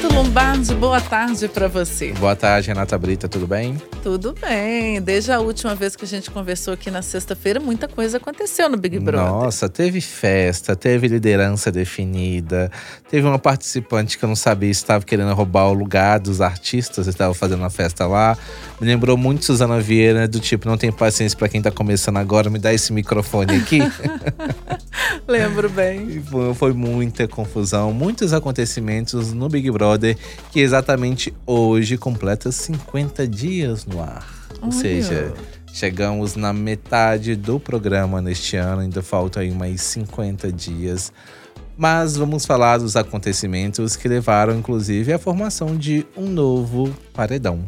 Renato Lombardi, boa tarde para você. Boa tarde, Renata Brita, tudo bem? Tudo bem. Desde a última vez que a gente conversou aqui na sexta-feira, muita coisa aconteceu no Big Brother. Nossa, teve festa, teve liderança definida, teve uma participante que eu não sabia se estava querendo roubar o lugar dos artistas, estava fazendo uma festa lá. Me lembrou muito Suzana Vieira, do tipo, não tem paciência para quem tá começando agora, me dá esse microfone aqui. Lembro bem. Foi, foi muita confusão, muitos acontecimentos no Big Brother, que exatamente hoje completa 50 dias no ar. Ou Olha. seja, chegamos na metade do programa neste ano, ainda faltam aí mais 50 dias. Mas vamos falar dos acontecimentos que levaram, inclusive, à formação de um novo paredão.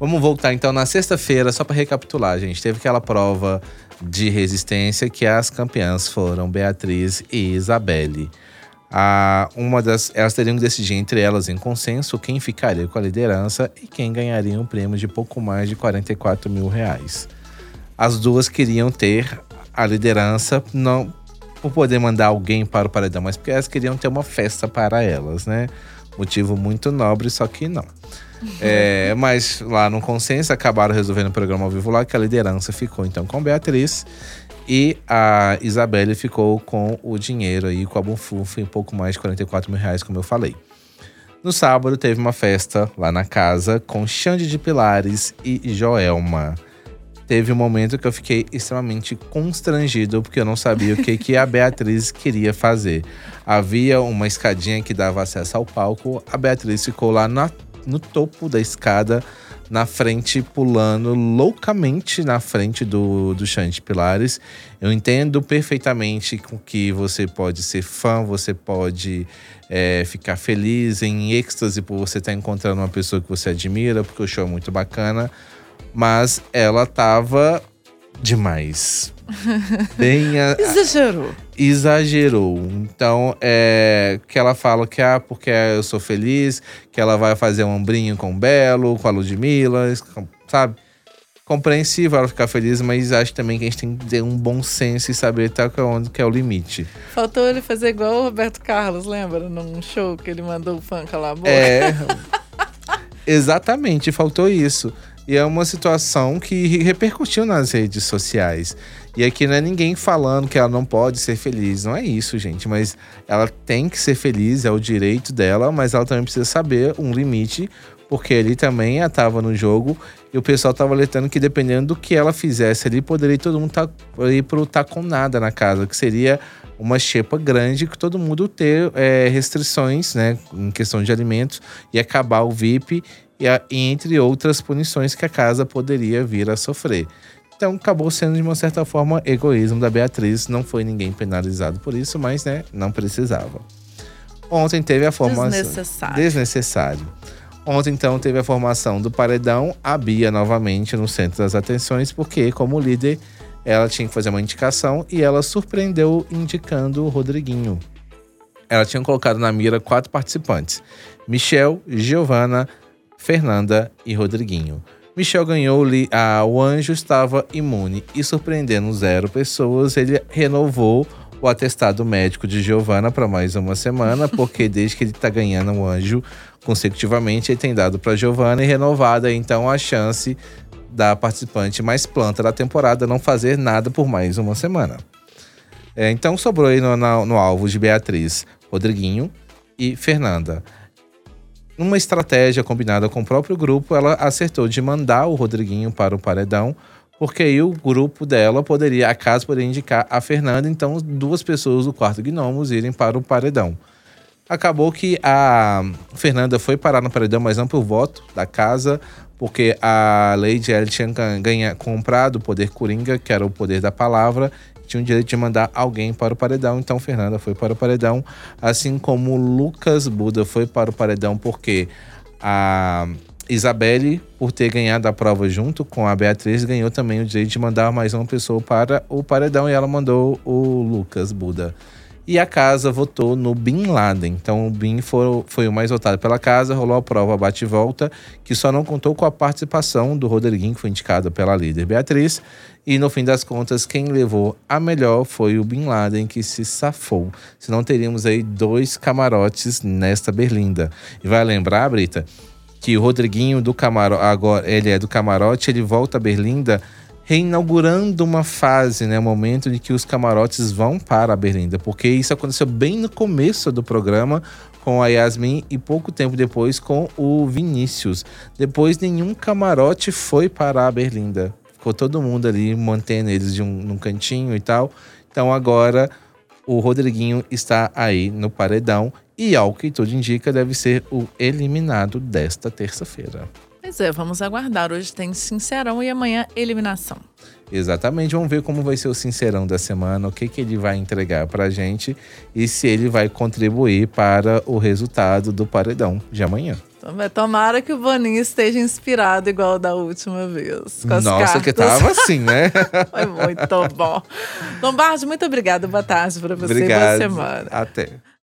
Vamos voltar então na sexta-feira, só para recapitular, gente. Teve aquela prova de resistência que as campeãs foram Beatriz e Isabelle. A, uma das, elas teriam que decidir entre elas em consenso quem ficaria com a liderança e quem ganharia um prêmio de pouco mais de 44 mil reais. As duas queriam ter a liderança, não por poder mandar alguém para o paredão, mas porque elas queriam ter uma festa para elas, né? Motivo muito nobre, só que não. É, mas lá no consenso acabaram resolvendo o programa ao vivo lá que a liderança ficou então com Beatriz e a Isabelle ficou com o dinheiro aí, com a Bonfuf, em pouco mais de 44 mil reais, como eu falei. No sábado teve uma festa lá na casa com Xande de Pilares e Joelma. Teve um momento que eu fiquei extremamente constrangido porque eu não sabia o que, que a Beatriz queria fazer. Havia uma escadinha que dava acesso ao palco, a Beatriz ficou lá na, no topo da escada, na frente, pulando loucamente na frente do, do de Pilares. Eu entendo perfeitamente com que você pode ser fã, você pode é, ficar feliz, em êxtase por você estar encontrando uma pessoa que você admira, porque o show é muito bacana. Mas ela tava demais. Bem a- Exagerou. exagerou. Então, é que ela fala que ah, porque eu sou feliz, que ela vai fazer um ombrinho com o Belo, com a Ludmilla, sabe? Compreensível ela ficar feliz, mas acho também que a gente tem que ter um bom senso e saber até onde que é o limite. Faltou ele fazer igual o Roberto Carlos, lembra? Num show que ele mandou o fã calar a boca. É. Exatamente, faltou isso. E é uma situação que repercutiu nas redes sociais. E aqui não é ninguém falando que ela não pode ser feliz. Não é isso, gente. Mas ela tem que ser feliz, é o direito dela, mas ela também precisa saber um limite, porque ali também ela estava no jogo e o pessoal estava alertando que dependendo do que ela fizesse ali, poderia todo mundo tá, ir pro tá com nada na casa, que seria uma xepa grande que todo mundo ter é, restrições, né, em questão de alimentos e acabar o VIP e, a- entre outras punições que a casa poderia vir a sofrer. Então acabou sendo de uma certa forma egoísmo da Beatriz, não foi ninguém penalizado por isso, mas né, não precisava. Ontem teve a formação Desnecessário. desnecessário. Ontem, então, teve a formação do paredão, a Bia novamente no centro das atenções, porque, como líder, ela tinha que fazer uma indicação e ela surpreendeu indicando o Rodriguinho. Ela tinha colocado na mira quatro participantes: Michel, Giovana, Fernanda e Rodriguinho. Michel ganhou, li- ah, o anjo estava imune e surpreendendo zero pessoas, ele renovou o atestado médico de Giovana para mais uma semana, porque desde que ele está ganhando o anjo consecutivamente, ele tem dado para Giovana e renovada então a chance da participante mais planta da temporada não fazer nada por mais uma semana. É, então sobrou aí no, na- no alvo de Beatriz, Rodriguinho e Fernanda. Numa estratégia combinada com o próprio grupo, ela acertou de mandar o Rodriguinho para o paredão, porque aí o grupo dela poderia, a casa poderia indicar a Fernanda, então duas pessoas do quarto Gnomos irem para o paredão. Acabou que a Fernanda foi parar no paredão, mas não por voto da casa, porque a Lady ela tinha gan- ganha, comprado o poder Coringa, que era o poder da palavra, tinha o direito de mandar alguém para o paredão, então Fernanda foi para o paredão, assim como Lucas Buda foi para o paredão, porque a Isabelle, por ter ganhado a prova junto com a Beatriz, ganhou também o direito de mandar mais uma pessoa para o paredão e ela mandou o Lucas Buda. E a casa votou no Bin Laden. Então o Bin foi, foi o mais votado pela casa, rolou a prova bate-volta, que só não contou com a participação do Rodriguinho, que foi indicado pela líder Beatriz. E no fim das contas, quem levou a melhor foi o Bin Laden, que se safou. Senão teríamos aí dois camarotes nesta berlinda. E vai lembrar, Brita, que o Rodriguinho do camarote, agora ele é do camarote, ele volta a Berlinda reinaugurando uma fase, né, um momento em que os camarotes vão para a Berlinda, porque isso aconteceu bem no começo do programa com a Yasmin e pouco tempo depois com o Vinícius. Depois nenhum camarote foi para a Berlinda. Ficou todo mundo ali mantendo eles de um, num cantinho e tal. Então agora o Rodriguinho está aí no paredão e ao que tudo indica deve ser o eliminado desta terça-feira. Pois é, vamos aguardar. Hoje tem Sincerão e amanhã eliminação. Exatamente, vamos ver como vai ser o Sincerão da semana, o que, que ele vai entregar pra gente e se ele vai contribuir para o resultado do paredão de amanhã. Então, tomara que o Boninho esteja inspirado igual da última vez. Nossa, cartas. que tava assim, né? Foi muito bom. Lombardi, muito obrigada. Boa tarde para você. Obrigado. Boa semana. Até.